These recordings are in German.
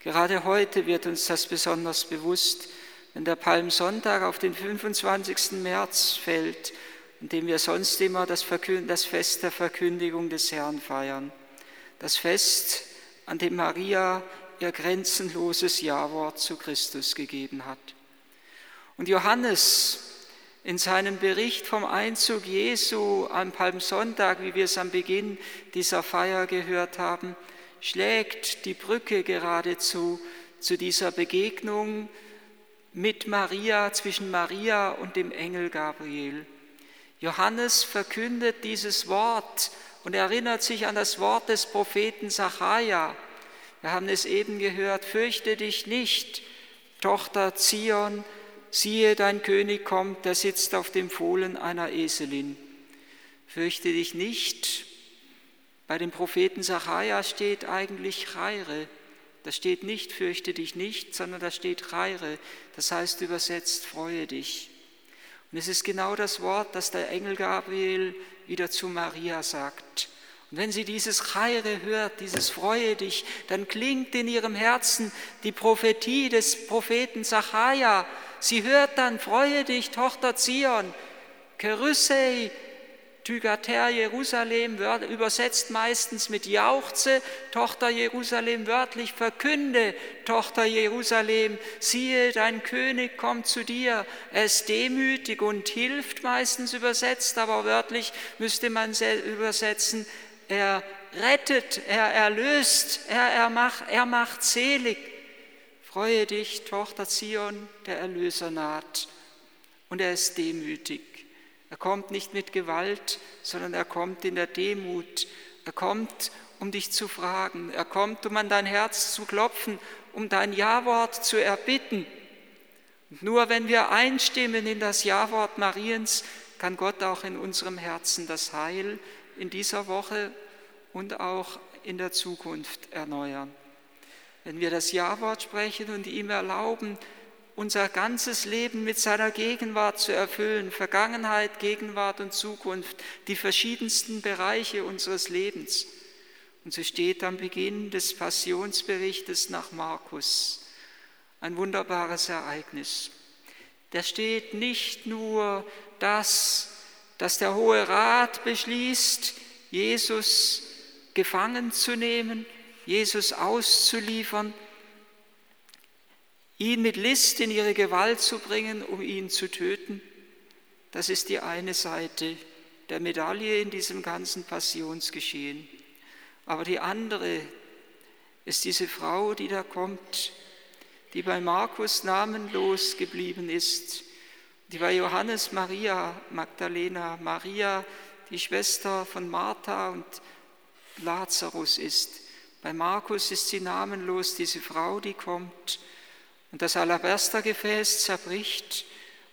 Gerade heute wird uns das besonders bewusst, wenn der Palmsonntag auf den 25. März fällt, an dem wir sonst immer das, das Fest der Verkündigung des Herrn feiern. Das Fest, an dem Maria ihr grenzenloses Ja-Wort zu Christus gegeben hat. Und Johannes in seinem Bericht vom Einzug Jesu am Palmsonntag, wie wir es am Beginn dieser Feier gehört haben, schlägt die Brücke geradezu zu dieser Begegnung mit Maria, zwischen Maria und dem Engel Gabriel. Johannes verkündet dieses Wort und erinnert sich an das Wort des Propheten Sacharja. Wir haben es eben gehört, fürchte dich nicht, Tochter Zion, siehe, dein König kommt, der sitzt auf dem Fohlen einer Eselin. Fürchte dich nicht. Bei dem Propheten Sacharja steht eigentlich Reire. Da steht nicht, fürchte dich nicht, sondern da steht Reire. Das heißt übersetzt, freue dich. Und es ist genau das Wort, das der Engel Gabriel wieder zu Maria sagt. Und wenn sie dieses Chaire hört, dieses Freue dich, dann klingt in ihrem Herzen die Prophetie des Propheten Zachariah. Sie hört dann, freue dich, Tochter Zion, Kerysei, Tygater Jerusalem, übersetzt meistens mit Jauchze, Tochter Jerusalem, wörtlich verkünde, Tochter Jerusalem, siehe, dein König kommt zu dir. Er ist demütig und hilft, meistens übersetzt, aber wörtlich müsste man übersetzen, er rettet, er erlöst, er, er, macht, er macht selig. Freue dich, Tochter Zion, der Erlöser naht. Und er ist demütig. Er kommt nicht mit Gewalt, sondern er kommt in der Demut. Er kommt, um dich zu fragen. Er kommt, um an dein Herz zu klopfen, um dein Ja-Wort zu erbitten. Und nur wenn wir einstimmen in das Ja-Wort Mariens, kann Gott auch in unserem Herzen das Heil in dieser Woche und auch in der Zukunft erneuern. Wenn wir das Ja-Wort sprechen und ihm erlauben, unser ganzes Leben mit seiner Gegenwart zu erfüllen, Vergangenheit, Gegenwart und Zukunft, die verschiedensten Bereiche unseres Lebens. Und so steht am Beginn des Passionsberichtes nach Markus ein wunderbares Ereignis. Da steht nicht nur das, dass der Hohe Rat beschließt, Jesus gefangen zu nehmen, Jesus auszuliefern, ihn mit List in ihre Gewalt zu bringen, um ihn zu töten. Das ist die eine Seite der Medaille in diesem ganzen Passionsgeschehen. Aber die andere ist diese Frau, die da kommt, die bei Markus namenlos geblieben ist, die bei Johannes Maria Magdalena, Maria, die Schwester von Martha und Lazarus ist. Bei Markus ist sie namenlos, diese Frau, die kommt und das Alabastergefäß zerbricht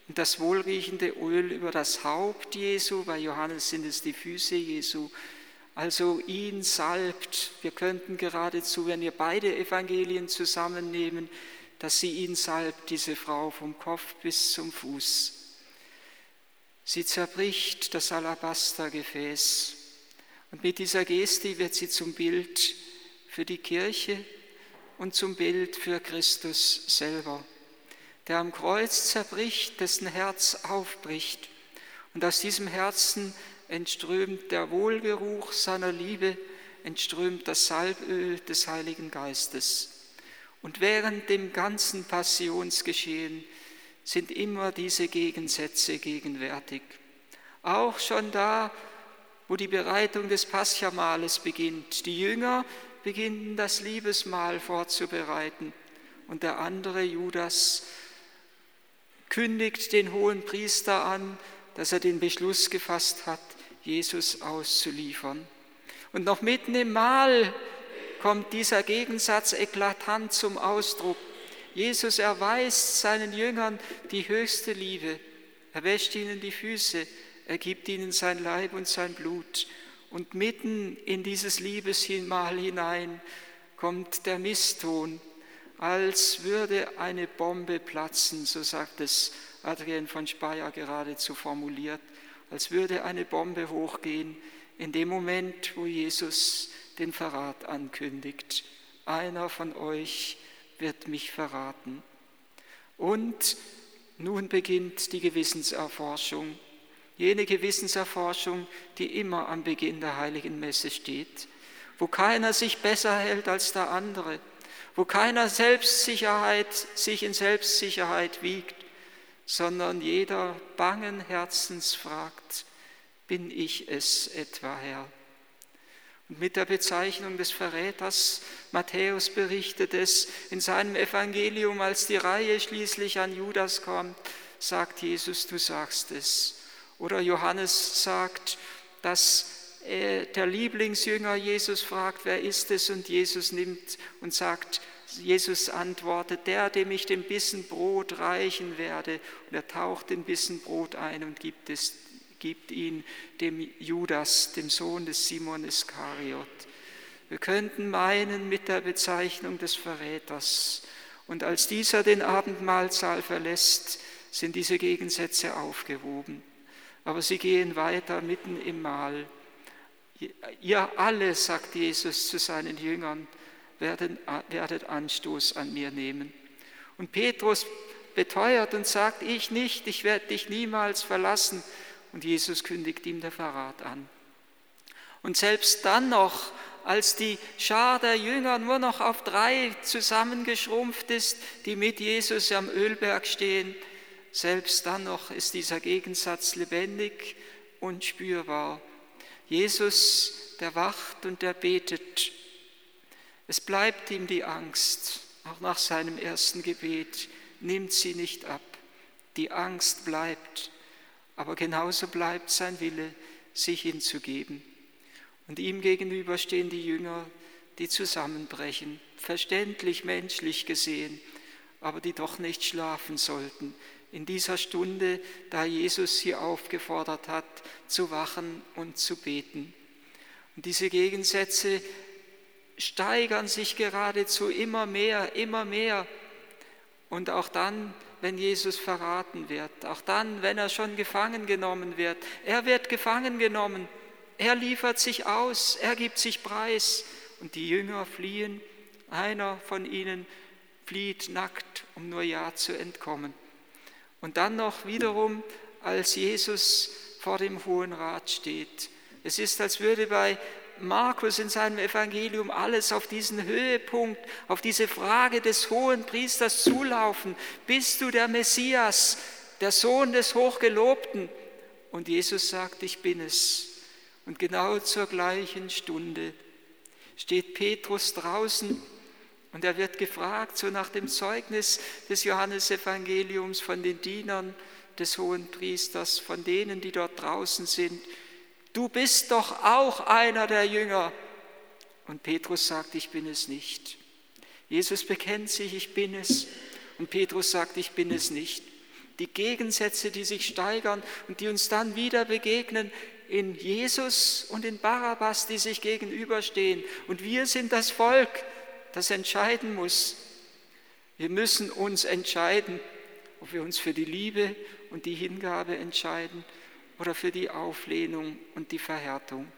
und das wohlriechende Öl über das Haupt Jesu, bei Johannes sind es die Füße Jesu, also ihn salbt. Wir könnten geradezu, wenn wir beide Evangelien zusammennehmen, dass sie ihn salbt, diese Frau vom Kopf bis zum Fuß. Sie zerbricht das Alabastergefäß und mit dieser Geste wird sie zum Bild für die Kirche und zum Bild für Christus selber, der am Kreuz zerbricht, dessen Herz aufbricht und aus diesem Herzen entströmt der Wohlgeruch seiner Liebe, entströmt das Salböl des Heiligen Geistes. Und während dem ganzen Passionsgeschehen sind immer diese Gegensätze gegenwärtig. Auch schon da, wo die Bereitung des Paschamales beginnt. Die Jünger beginnen das Liebesmahl vorzubereiten und der andere Judas kündigt den hohen Priester an, dass er den Beschluss gefasst hat, Jesus auszuliefern. Und noch mitten im Mahl kommt dieser Gegensatz eklatant zum Ausdruck. Jesus erweist seinen Jüngern die höchste Liebe. Er wäscht ihnen die Füße, er gibt ihnen sein Leib und sein Blut. Und mitten in dieses Liebesmahl hinein kommt der Misston, als würde eine Bombe platzen, so sagt es Adrian von Speyer geradezu formuliert, als würde eine Bombe hochgehen in dem Moment, wo Jesus den Verrat ankündigt. Einer von euch wird mich verraten. Und nun beginnt die Gewissenserforschung, jene Gewissenserforschung, die immer am Beginn der heiligen Messe steht, wo keiner sich besser hält als der andere, wo keiner Selbstsicherheit sich in Selbstsicherheit wiegt, sondern jeder bangen Herzens fragt, bin ich es etwa, Herr? Und mit der Bezeichnung des Verräters, Matthäus berichtet es in seinem Evangelium, als die Reihe schließlich an Judas kommt, sagt Jesus, du sagst es. Oder Johannes sagt, dass der Lieblingsjünger Jesus fragt, wer ist es? Und Jesus nimmt und sagt, Jesus antwortet, der, dem ich den Bissen Brot reichen werde. Und er taucht den Bissen Brot ein und gibt es gibt ihn dem Judas, dem Sohn des Simon Iskariot. Wir könnten meinen mit der Bezeichnung des Verräters. Und als dieser den Abendmahlsaal verlässt, sind diese Gegensätze aufgehoben. Aber sie gehen weiter mitten im Mahl. Ihr alle, sagt Jesus zu seinen Jüngern, werdet Anstoß an mir nehmen. Und Petrus beteuert und sagt, ich nicht, ich werde dich niemals verlassen. Und Jesus kündigt ihm der Verrat an. Und selbst dann noch, als die Schar der Jünger nur noch auf drei zusammengeschrumpft ist, die mit Jesus am Ölberg stehen, selbst dann noch ist dieser Gegensatz lebendig und spürbar. Jesus, der wacht und der betet. Es bleibt ihm die Angst, auch nach seinem ersten Gebet, nimmt sie nicht ab. Die Angst bleibt aber genauso bleibt sein Wille, sich hinzugeben. Und ihm gegenüber stehen die Jünger, die zusammenbrechen, verständlich menschlich gesehen, aber die doch nicht schlafen sollten in dieser Stunde, da Jesus sie aufgefordert hat, zu wachen und zu beten. Und diese Gegensätze steigern sich geradezu immer mehr, immer mehr. Und auch dann wenn Jesus verraten wird, auch dann, wenn er schon gefangen genommen wird. Er wird gefangen genommen, er liefert sich aus, er gibt sich preis und die Jünger fliehen. Einer von ihnen flieht nackt, um nur ja zu entkommen. Und dann noch wiederum, als Jesus vor dem Hohen Rat steht. Es ist, als würde bei Markus in seinem Evangelium alles auf diesen Höhepunkt, auf diese Frage des hohen Priesters zulaufen. Bist du der Messias, der Sohn des Hochgelobten? Und Jesus sagt, ich bin es. Und genau zur gleichen Stunde steht Petrus draußen und er wird gefragt, so nach dem Zeugnis des Johannesevangeliums von den Dienern des hohen Priesters, von denen, die dort draußen sind, du bist doch auch einer der Jünger. Und Petrus sagt, ich bin es nicht. Jesus bekennt sich, ich bin es. Und Petrus sagt, ich bin es nicht. Die Gegensätze, die sich steigern und die uns dann wieder begegnen in Jesus und in Barabbas, die sich gegenüberstehen. Und wir sind das Volk, das entscheiden muss. Wir müssen uns entscheiden, ob wir uns für die Liebe und die Hingabe entscheiden oder für die Auflehnung und die Verhärtung.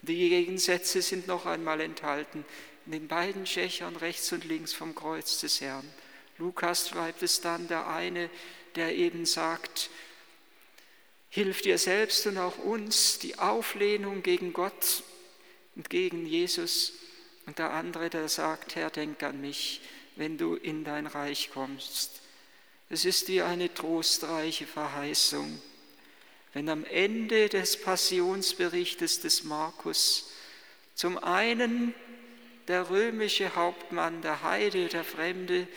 Und die Gegensätze sind noch einmal enthalten in den beiden Schächern rechts und links vom Kreuz des Herrn. Lukas schreibt es dann, der eine, der eben sagt, hilf dir selbst und auch uns die Auflehnung gegen Gott und gegen Jesus. Und der andere, der sagt, Herr, denk an mich, wenn du in dein Reich kommst. Es ist wie eine trostreiche Verheißung wenn am Ende des Passionsberichtes des Markus zum einen der römische Hauptmann, der Heide, der Fremde,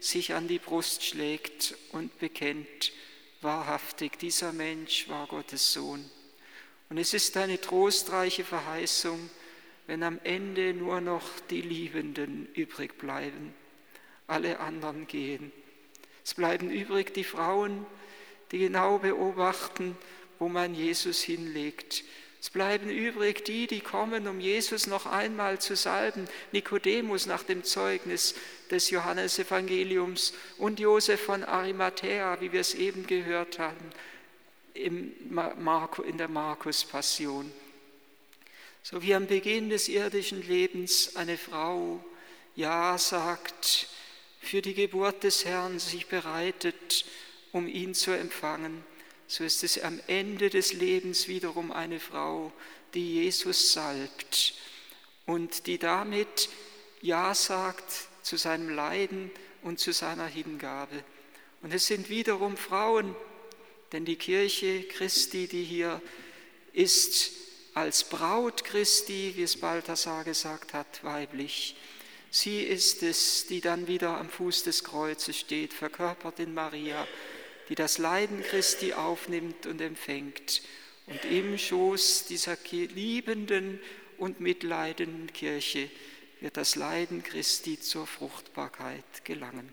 sich an die Brust schlägt und bekennt, wahrhaftig, dieser Mensch war Gottes Sohn. Und es ist eine trostreiche Verheißung, wenn am Ende nur noch die Liebenden übrig bleiben, alle anderen gehen. Es bleiben übrig die Frauen, die genau beobachten, wo man Jesus hinlegt. Es bleiben übrig die, die kommen, um Jesus noch einmal zu salben. Nikodemus nach dem Zeugnis des Johannesevangeliums und Josef von Arimathea, wie wir es eben gehört haben, in der Markus-Passion. So wie am Beginn des irdischen Lebens eine Frau Ja sagt für die Geburt des Herrn sich bereitet, um ihn zu empfangen, so ist es am Ende des Lebens wiederum eine Frau, die Jesus salbt und die damit Ja sagt zu seinem Leiden und zu seiner Hingabe. Und es sind wiederum Frauen, denn die Kirche Christi, die hier ist, als Braut Christi, wie es Balthasar gesagt hat, weiblich. Sie ist es, die dann wieder am Fuß des Kreuzes steht, verkörpert in Maria, die das Leiden Christi aufnimmt und empfängt und im Schoß dieser liebenden und mitleidenden Kirche wird das Leiden Christi zur Fruchtbarkeit gelangen.